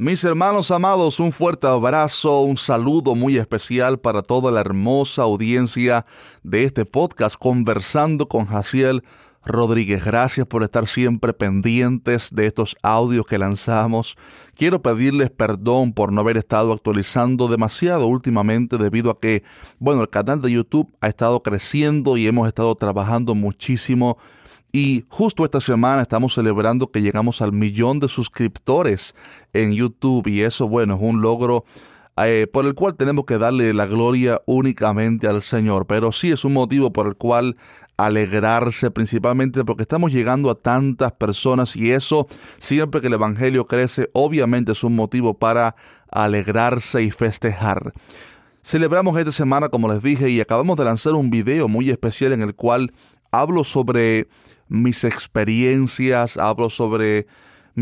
Mis hermanos amados, un fuerte abrazo, un saludo muy especial para toda la hermosa audiencia de este podcast Conversando con Jaciel Rodríguez. Gracias por estar siempre pendientes de estos audios que lanzamos. Quiero pedirles perdón por no haber estado actualizando demasiado últimamente debido a que, bueno, el canal de YouTube ha estado creciendo y hemos estado trabajando muchísimo y justo esta semana estamos celebrando que llegamos al millón de suscriptores en YouTube y eso, bueno, es un logro eh, por el cual tenemos que darle la gloria únicamente al Señor. Pero sí es un motivo por el cual alegrarse principalmente porque estamos llegando a tantas personas y eso siempre que el Evangelio crece obviamente es un motivo para alegrarse y festejar. Celebramos esta semana como les dije y acabamos de lanzar un video muy especial en el cual hablo sobre mis experiencias, hablo sobre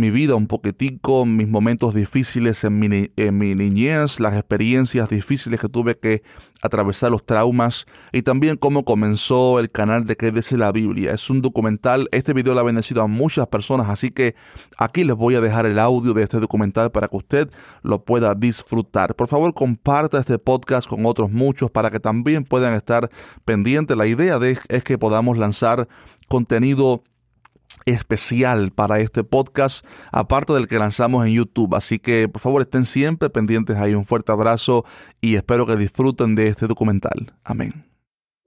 mi vida un poquitico, mis momentos difíciles en mi, en mi, niñez, las experiencias difíciles que tuve que atravesar, los traumas y también cómo comenzó el canal de que dice la Biblia. Es un documental, este video lo ha bendecido a muchas personas, así que aquí les voy a dejar el audio de este documental para que usted lo pueda disfrutar. Por favor, comparta este podcast con otros muchos para que también puedan estar pendientes. La idea de, es que podamos lanzar contenido especial para este podcast, aparte del que lanzamos en YouTube. Así que por favor estén siempre pendientes ahí. Un fuerte abrazo y espero que disfruten de este documental. Amén.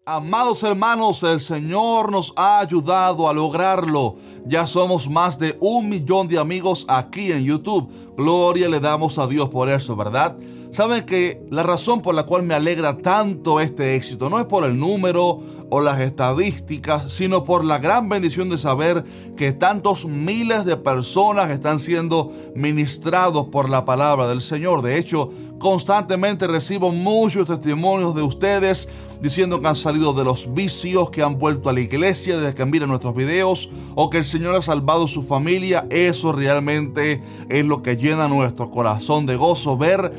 Amados hermanos, el Señor nos ha ayudado a lograrlo. Ya somos más de un millón de amigos aquí en YouTube. Gloria le damos a Dios por eso, ¿verdad? Saben que la razón por la cual me alegra tanto este éxito no es por el número o las estadísticas, sino por la gran bendición de saber que tantos miles de personas están siendo ministrados por la palabra del Señor. De hecho, constantemente recibo muchos testimonios de ustedes diciendo que han salido de los vicios, que han vuelto a la iglesia desde que miran nuestros videos o que el Señor ha salvado su familia. Eso realmente es lo que llena nuestro corazón de gozo, ver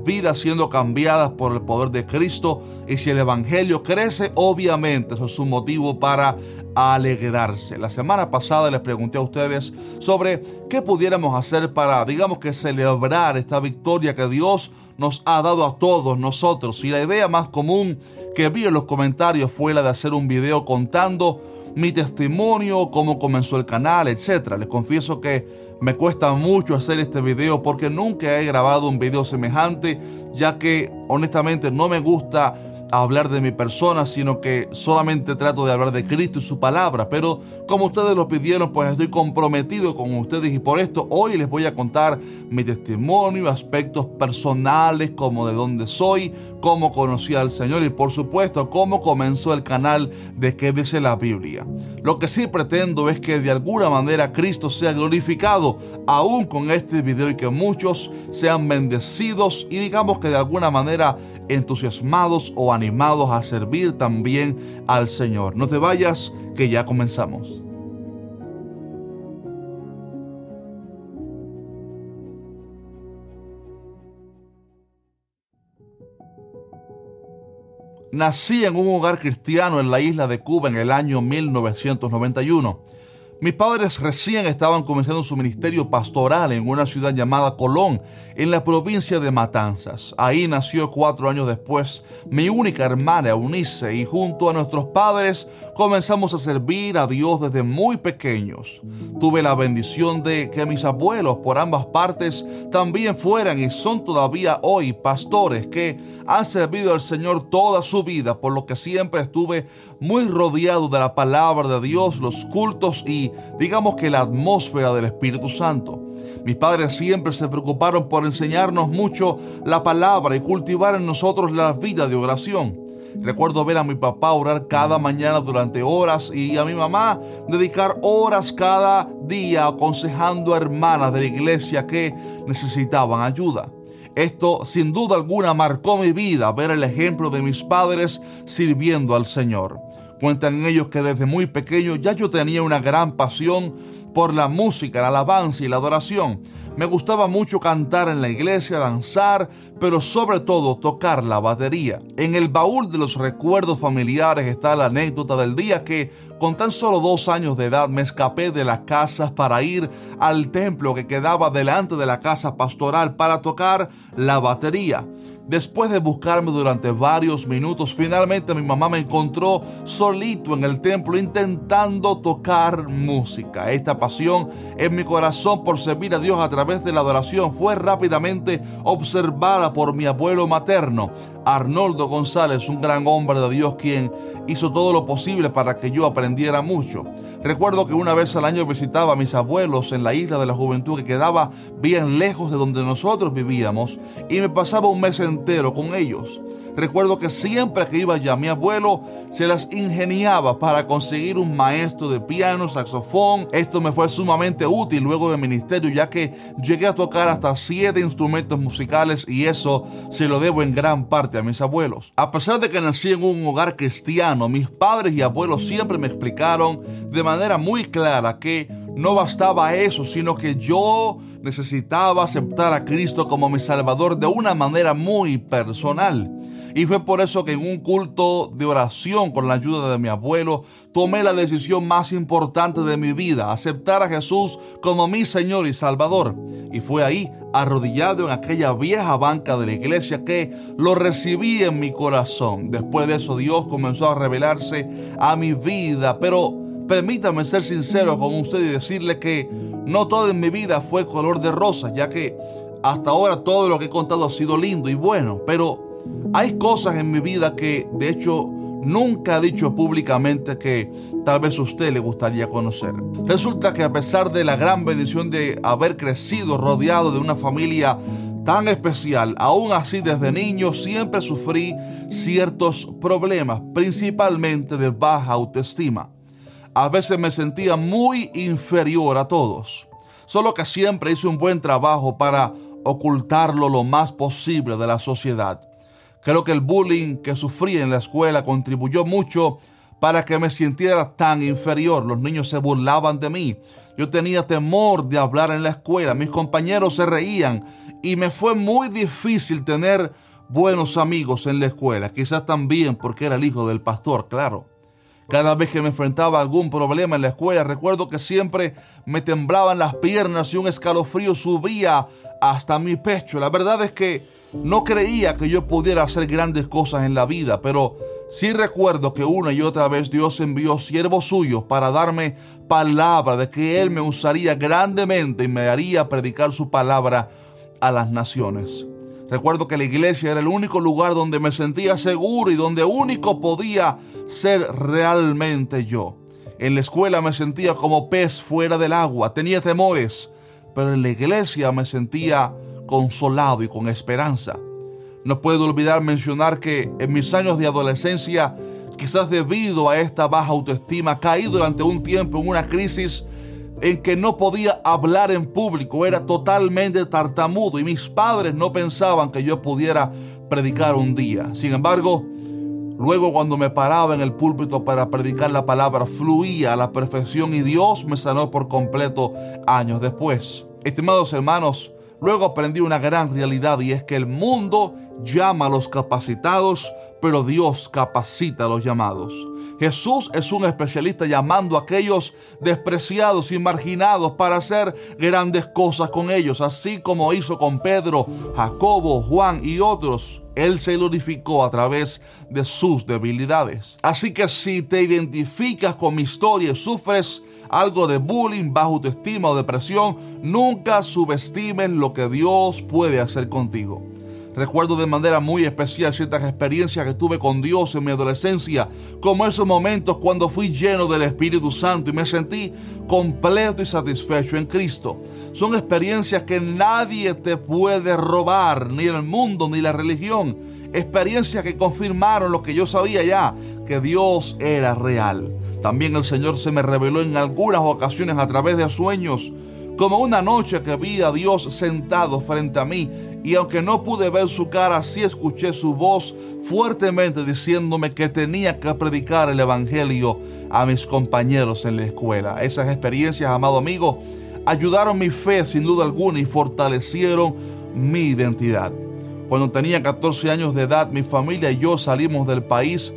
vidas siendo cambiadas por el poder de Cristo. Y si el Evangelio crece, obviamente eso es un motivo para alegrarse. La semana pasada les pregunté a ustedes sobre qué pudiéramos hacer para, digamos que celebrar esta victoria que Dios nos ha dado a todos nosotros. Y la idea más común que vi en los comentarios fue la de hacer un video contando mi testimonio, cómo comenzó el canal, etc. Les confieso que me cuesta mucho hacer este video porque nunca he grabado un video semejante, ya que honestamente no me gusta hablar de mi persona, sino que solamente trato de hablar de Cristo y su palabra. Pero como ustedes lo pidieron, pues estoy comprometido con ustedes y por esto hoy les voy a contar mi testimonio, aspectos personales, como de dónde soy, cómo conocí al Señor y por supuesto cómo comenzó el canal de qué dice la Biblia. Lo que sí pretendo es que de alguna manera Cristo sea glorificado aún con este video y que muchos sean bendecidos y digamos que de alguna manera entusiasmados o animados a servir también al Señor. No te vayas, que ya comenzamos. Nací en un hogar cristiano en la isla de Cuba en el año 1991. Mis padres recién estaban comenzando su ministerio pastoral en una ciudad llamada Colón, en la provincia de Matanzas. Ahí nació cuatro años después mi única hermana Eunice y junto a nuestros padres comenzamos a servir a Dios desde muy pequeños. Tuve la bendición de que mis abuelos por ambas partes también fueran y son todavía hoy pastores que han servido al Señor toda su vida, por lo que siempre estuve muy rodeado de la palabra de Dios, los cultos y digamos que la atmósfera del Espíritu Santo. Mis padres siempre se preocuparon por enseñarnos mucho la palabra y cultivar en nosotros la vida de oración. Recuerdo ver a mi papá orar cada mañana durante horas y a mi mamá dedicar horas cada día aconsejando a hermanas de la iglesia que necesitaban ayuda. Esto sin duda alguna marcó mi vida, ver el ejemplo de mis padres sirviendo al Señor. Cuentan ellos que desde muy pequeño ya yo tenía una gran pasión por la música, la alabanza y la adoración. Me gustaba mucho cantar en la iglesia, danzar, pero sobre todo tocar la batería. En el baúl de los recuerdos familiares está la anécdota del día que con tan solo dos años de edad me escapé de las casas para ir al templo que quedaba delante de la casa pastoral para tocar la batería. Después de buscarme durante varios minutos, finalmente mi mamá me encontró solito en el templo intentando tocar música. Esta pasión en mi corazón por servir a Dios a través de la adoración fue rápidamente observada por mi abuelo materno, Arnoldo González, un gran hombre de Dios quien hizo todo lo posible para que yo aprendiera mucho. Recuerdo que una vez al año visitaba a mis abuelos en la isla de la juventud que quedaba bien lejos de donde nosotros vivíamos y me pasaba un mes entero con ellos. Recuerdo que siempre que iba allá mi abuelo se las ingeniaba para conseguir un maestro de piano, saxofón. Esto me fue sumamente útil luego del ministerio ya que llegué a tocar hasta siete instrumentos musicales y eso se lo debo en gran parte a mis abuelos. A pesar de que nací en un hogar cristiano, mis padres y abuelos siempre me explicaron de manera muy clara que no bastaba eso, sino que yo necesitaba aceptar a Cristo como mi Salvador de una manera muy personal. Y fue por eso que en un culto de oración con la ayuda de mi abuelo, tomé la decisión más importante de mi vida, aceptar a Jesús como mi Señor y Salvador. Y fue ahí, arrodillado en aquella vieja banca de la iglesia, que lo recibí en mi corazón. Después de eso Dios comenzó a revelarse a mi vida, pero permítame ser sincero con usted y decirle que no todo mi vida fue color de rosa, ya que hasta ahora todo lo que he contado ha sido lindo y bueno, pero hay cosas en mi vida que de hecho nunca he dicho públicamente que tal vez a usted le gustaría conocer. Resulta que a pesar de la gran bendición de haber crecido rodeado de una familia tan especial, aún así desde niño siempre sufrí ciertos problemas, principalmente de baja autoestima. A veces me sentía muy inferior a todos, solo que siempre hice un buen trabajo para ocultarlo lo más posible de la sociedad. Creo que el bullying que sufrí en la escuela contribuyó mucho para que me sintiera tan inferior. Los niños se burlaban de mí. Yo tenía temor de hablar en la escuela. Mis compañeros se reían y me fue muy difícil tener buenos amigos en la escuela. Quizás también porque era el hijo del pastor, claro. Cada vez que me enfrentaba a algún problema en la escuela, recuerdo que siempre me temblaban las piernas y un escalofrío subía hasta mi pecho. La verdad es que no creía que yo pudiera hacer grandes cosas en la vida, pero sí recuerdo que una y otra vez Dios envió siervos suyos para darme palabra de que Él me usaría grandemente y me haría predicar su palabra a las naciones. Recuerdo que la iglesia era el único lugar donde me sentía seguro y donde único podía ser realmente yo. En la escuela me sentía como pez fuera del agua, tenía temores, pero en la iglesia me sentía consolado y con esperanza. No puedo olvidar mencionar que en mis años de adolescencia, quizás debido a esta baja autoestima, caí durante un tiempo en una crisis en que no podía hablar en público, era totalmente tartamudo y mis padres no pensaban que yo pudiera predicar un día. Sin embargo, luego cuando me paraba en el púlpito para predicar la palabra, fluía a la perfección y Dios me sanó por completo años después. Estimados hermanos, Luego aprendí una gran realidad y es que el mundo llama a los capacitados, pero Dios capacita a los llamados. Jesús es un especialista llamando a aquellos despreciados y marginados para hacer grandes cosas con ellos, así como hizo con Pedro, Jacobo, Juan y otros. Él se glorificó a través de sus debilidades. Así que si te identificas con mi historia y sufres algo de bullying, bajo autoestima o depresión, nunca subestimes lo que Dios puede hacer contigo. Recuerdo de manera muy especial ciertas experiencias que tuve con Dios en mi adolescencia, como esos momentos cuando fui lleno del Espíritu Santo y me sentí completo y satisfecho en Cristo. Son experiencias que nadie te puede robar, ni el mundo ni la religión. Experiencias que confirmaron lo que yo sabía ya, que Dios era real. También el Señor se me reveló en algunas ocasiones a través de sueños como una noche que vi a Dios sentado frente a mí y aunque no pude ver su cara, sí escuché su voz fuertemente diciéndome que tenía que predicar el Evangelio a mis compañeros en la escuela. Esas experiencias, amado amigo, ayudaron mi fe sin duda alguna y fortalecieron mi identidad. Cuando tenía 14 años de edad, mi familia y yo salimos del país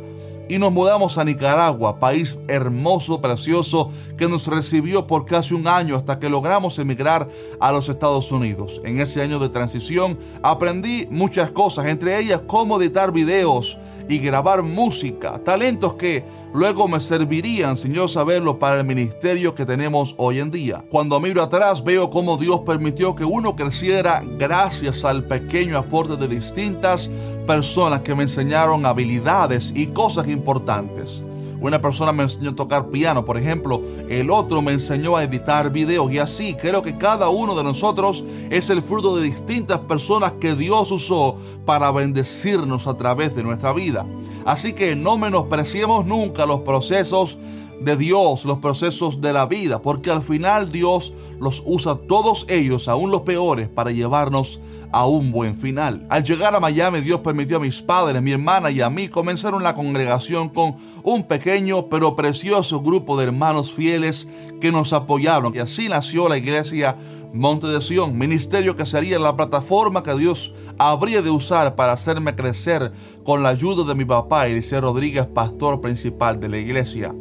y nos mudamos a Nicaragua, país hermoso, precioso, que nos recibió por casi un año hasta que logramos emigrar a los Estados Unidos. En ese año de transición aprendí muchas cosas, entre ellas cómo editar videos y grabar música, talentos que luego me servirían, sin yo saberlo, para el ministerio que tenemos hoy en día. Cuando miro atrás veo cómo Dios permitió que uno creciera gracias al pequeño aporte de distintas personas que me enseñaron habilidades y cosas importantes. Una persona me enseñó a tocar piano, por ejemplo, el otro me enseñó a editar videos y así creo que cada uno de nosotros es el fruto de distintas personas que Dios usó para bendecirnos a través de nuestra vida. Así que no menospreciemos nunca los procesos de Dios, los procesos de la vida, porque al final Dios los usa todos ellos, aún los peores, para llevarnos a un buen final. Al llegar a Miami, Dios permitió a mis padres, mi hermana y a mí comenzaron la congregación con un pequeño pero precioso grupo de hermanos fieles que nos apoyaron. Y así nació la iglesia Monte de Sion, ministerio que sería la plataforma que Dios habría de usar para hacerme crecer con la ayuda de mi papá, Eliseo Rodríguez, pastor principal de la iglesia.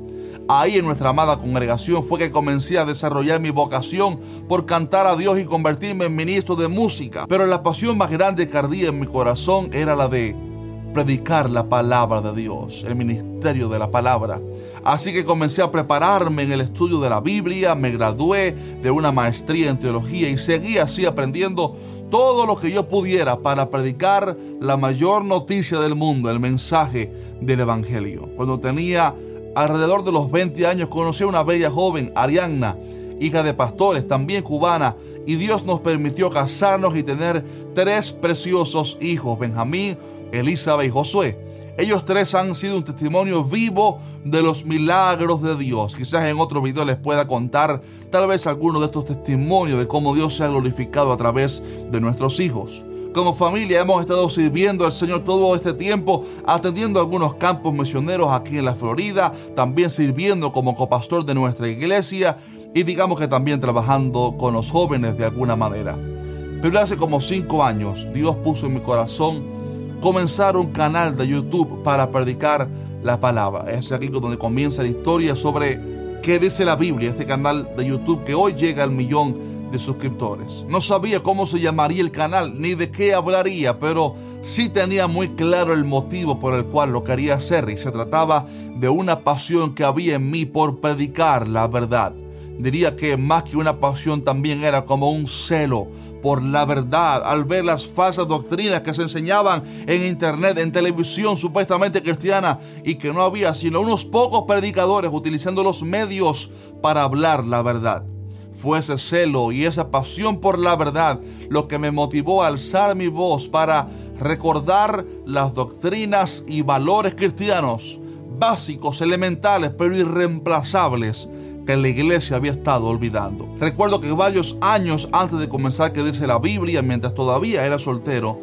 Ahí en nuestra amada congregación fue que comencé a desarrollar mi vocación por cantar a Dios y convertirme en ministro de música. Pero la pasión más grande que ardía en mi corazón era la de predicar la palabra de Dios, el ministerio de la palabra. Así que comencé a prepararme en el estudio de la Biblia, me gradué de una maestría en teología y seguí así aprendiendo todo lo que yo pudiera para predicar la mayor noticia del mundo, el mensaje del Evangelio. Cuando tenía alrededor de los 20 años conocí a una bella joven, Arianna, hija de pastores, también cubana, y Dios nos permitió casarnos y tener tres preciosos hijos, Benjamín, Elizabeth y Josué. Ellos tres han sido un testimonio vivo de los milagros de Dios. Quizás en otro video les pueda contar tal vez alguno de estos testimonios de cómo Dios se ha glorificado a través de nuestros hijos. Como familia hemos estado sirviendo al Señor todo este tiempo, atendiendo algunos campos misioneros aquí en la Florida, también sirviendo como copastor de nuestra iglesia y digamos que también trabajando con los jóvenes de alguna manera. Pero hace como cinco años Dios puso en mi corazón comenzar un canal de YouTube para predicar la palabra. Es aquí donde comienza la historia sobre qué dice la Biblia, este canal de YouTube que hoy llega al millón suscriptores. No sabía cómo se llamaría el canal ni de qué hablaría, pero sí tenía muy claro el motivo por el cual lo quería hacer y se trataba de una pasión que había en mí por predicar la verdad. Diría que más que una pasión también era como un celo por la verdad al ver las falsas doctrinas que se enseñaban en internet, en televisión supuestamente cristiana y que no había sino unos pocos predicadores utilizando los medios para hablar la verdad. Fue ese celo y esa pasión por la verdad lo que me motivó a alzar mi voz para recordar las doctrinas y valores cristianos básicos, elementales, pero irreemplazables que la iglesia había estado olvidando. Recuerdo que varios años antes de comenzar que dice la Biblia, mientras todavía era soltero,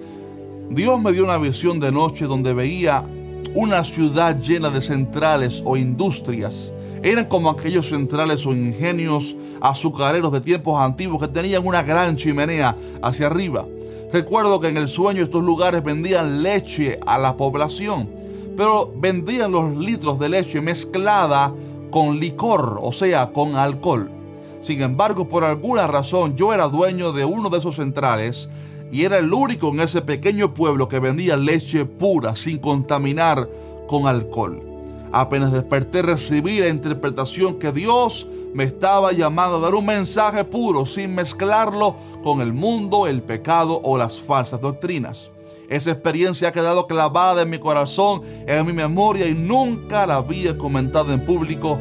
Dios me dio una visión de noche donde veía una ciudad llena de centrales o industrias eran como aquellos centrales o ingenios azucareros de tiempos antiguos que tenían una gran chimenea hacia arriba. Recuerdo que en el sueño estos lugares vendían leche a la población, pero vendían los litros de leche mezclada con licor, o sea, con alcohol. Sin embargo, por alguna razón yo era dueño de uno de esos centrales y era el único en ese pequeño pueblo que vendía leche pura sin contaminar con alcohol. Apenas desperté recibí la interpretación que Dios me estaba llamando a dar un mensaje puro sin mezclarlo con el mundo, el pecado o las falsas doctrinas. Esa experiencia ha quedado clavada en mi corazón, en mi memoria y nunca la había comentado en público,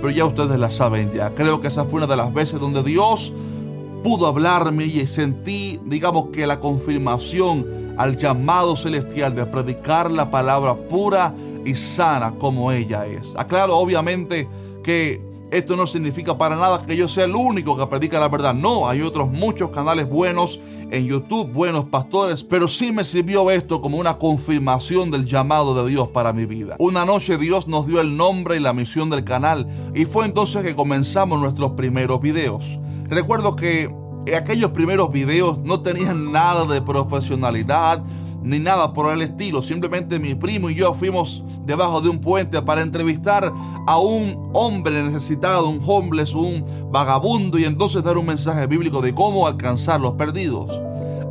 pero ya ustedes la saben ya. Creo que esa fue una de las veces donde Dios pudo hablarme y sentí, digamos que la confirmación al llamado celestial de predicar la palabra pura y sana como ella es. Aclaro obviamente que Esto no significa para nada que yo sea el único que predica la verdad. No, hay otros muchos canales buenos en YouTube, buenos pastores, pero sí me sirvió esto como una confirmación del llamado de Dios para mi vida. Una noche Dios nos dio el nombre y la misión del canal y fue entonces que comenzamos nuestros primeros videos. Recuerdo que aquellos primeros videos no tenían nada de profesionalidad, ni nada por el estilo. Simplemente mi primo y yo fuimos debajo de un puente para entrevistar a un hombre necesitado, un homeless, un vagabundo y entonces dar un mensaje bíblico de cómo alcanzar los perdidos.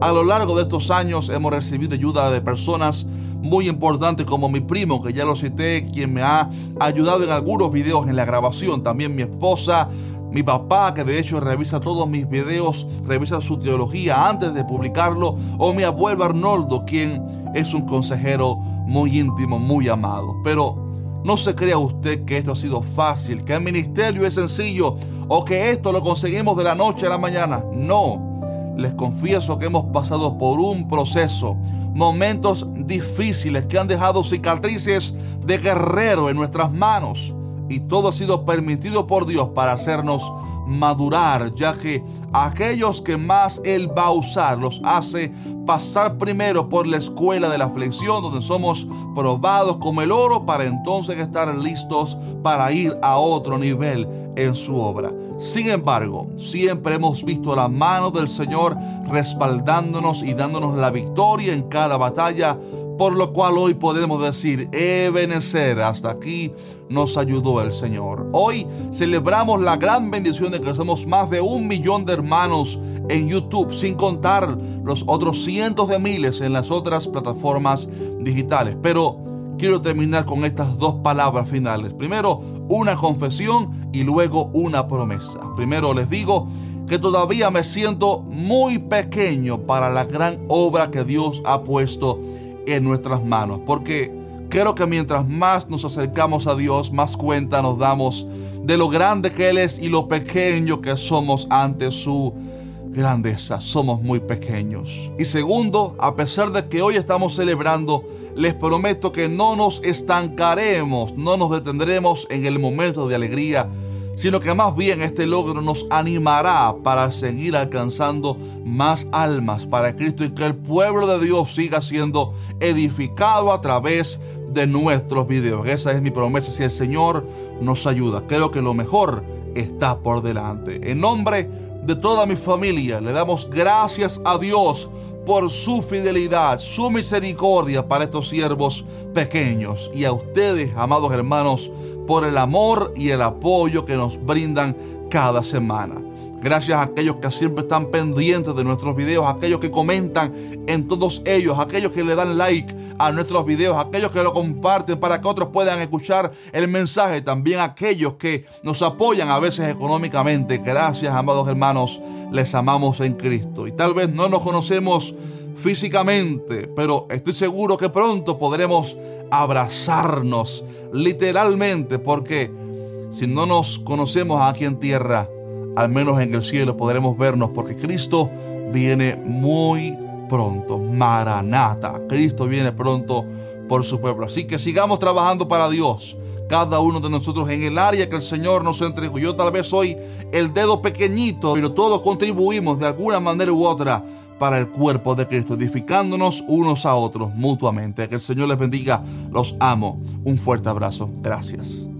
A lo largo de estos años hemos recibido ayuda de personas muy importantes como mi primo, que ya lo cité, quien me ha ayudado en algunos videos en la grabación. También mi esposa, mi papá, que de hecho revisa todos mis videos, revisa su teología antes de publicarlo, o mi abuelo Arnoldo, quien es un consejero muy íntimo, muy amado. Pero no se crea usted que esto ha sido fácil, que el ministerio es sencillo o que esto lo conseguimos de la noche a la mañana. No, les confieso que hemos pasado por un proceso, momentos difíciles que han dejado cicatrices de guerrero en nuestras manos y todo ha sido permitido por Dios para hacernos madurar, ya que aquellos que más Él va a usar los hace pasar primero por la escuela de la aflicción, donde somos probados como el oro, para entonces estar listos para ir a otro nivel en su obra. Sin embargo, siempre hemos visto la mano del Señor respaldándonos y dándonos la victoria en cada batalla por lo cual hoy podemos decir, Ebenezer, hasta aquí nos ayudó el Señor. Hoy celebramos la gran bendición de que somos más de un millón de hermanos en YouTube, sin contar los otros cientos de miles en las otras plataformas digitales. Pero quiero terminar con estas dos palabras finales. Primero, una confesión y luego una promesa. Primero les digo que todavía me siento muy pequeño para la gran obra que Dios ha puesto en nuestras manos. Porque creo que mientras más nos acercamos a Dios, más cuenta nos damos de lo grande que Él es y lo pequeño que somos ante su grandeza. Somos muy pequeños. Y segundo, a pesar de que hoy estamos celebrando, les prometo que no nos estancaremos, no nos detendremos en el momento de alegría sino que más bien este logro nos animará para seguir alcanzando más almas para Cristo y que el pueblo de Dios siga siendo edificado a través de nuestros videos. Esa es mi promesa si el Señor nos ayuda. Creo que lo mejor está por delante. En nombre de toda mi familia le damos gracias a Dios por su fidelidad, su misericordia para estos siervos pequeños y a ustedes, amados hermanos, por el amor y el apoyo que nos brindan cada semana. Gracias a aquellos que siempre están pendientes de nuestros videos, aquellos que comentan en todos ellos, aquellos que le dan like a nuestros videos, aquellos que lo comparten para que otros puedan escuchar el mensaje, también aquellos que nos apoyan a veces económicamente. Gracias, amados hermanos, les amamos en Cristo. Y tal vez no nos conocemos físicamente, pero estoy seguro que pronto podremos abrazarnos literalmente, porque si no nos conocemos aquí en tierra, al menos en el cielo podremos vernos, porque Cristo viene muy pronto. Maranata, Cristo viene pronto por su pueblo. Así que sigamos trabajando para Dios cada uno de nosotros en el área que el Señor nos entregó. Yo tal vez soy el dedo pequeñito, pero todos contribuimos de alguna manera u otra para el cuerpo de Cristo, edificándonos unos a otros mutuamente. Que el Señor les bendiga. Los amo. Un fuerte abrazo. Gracias.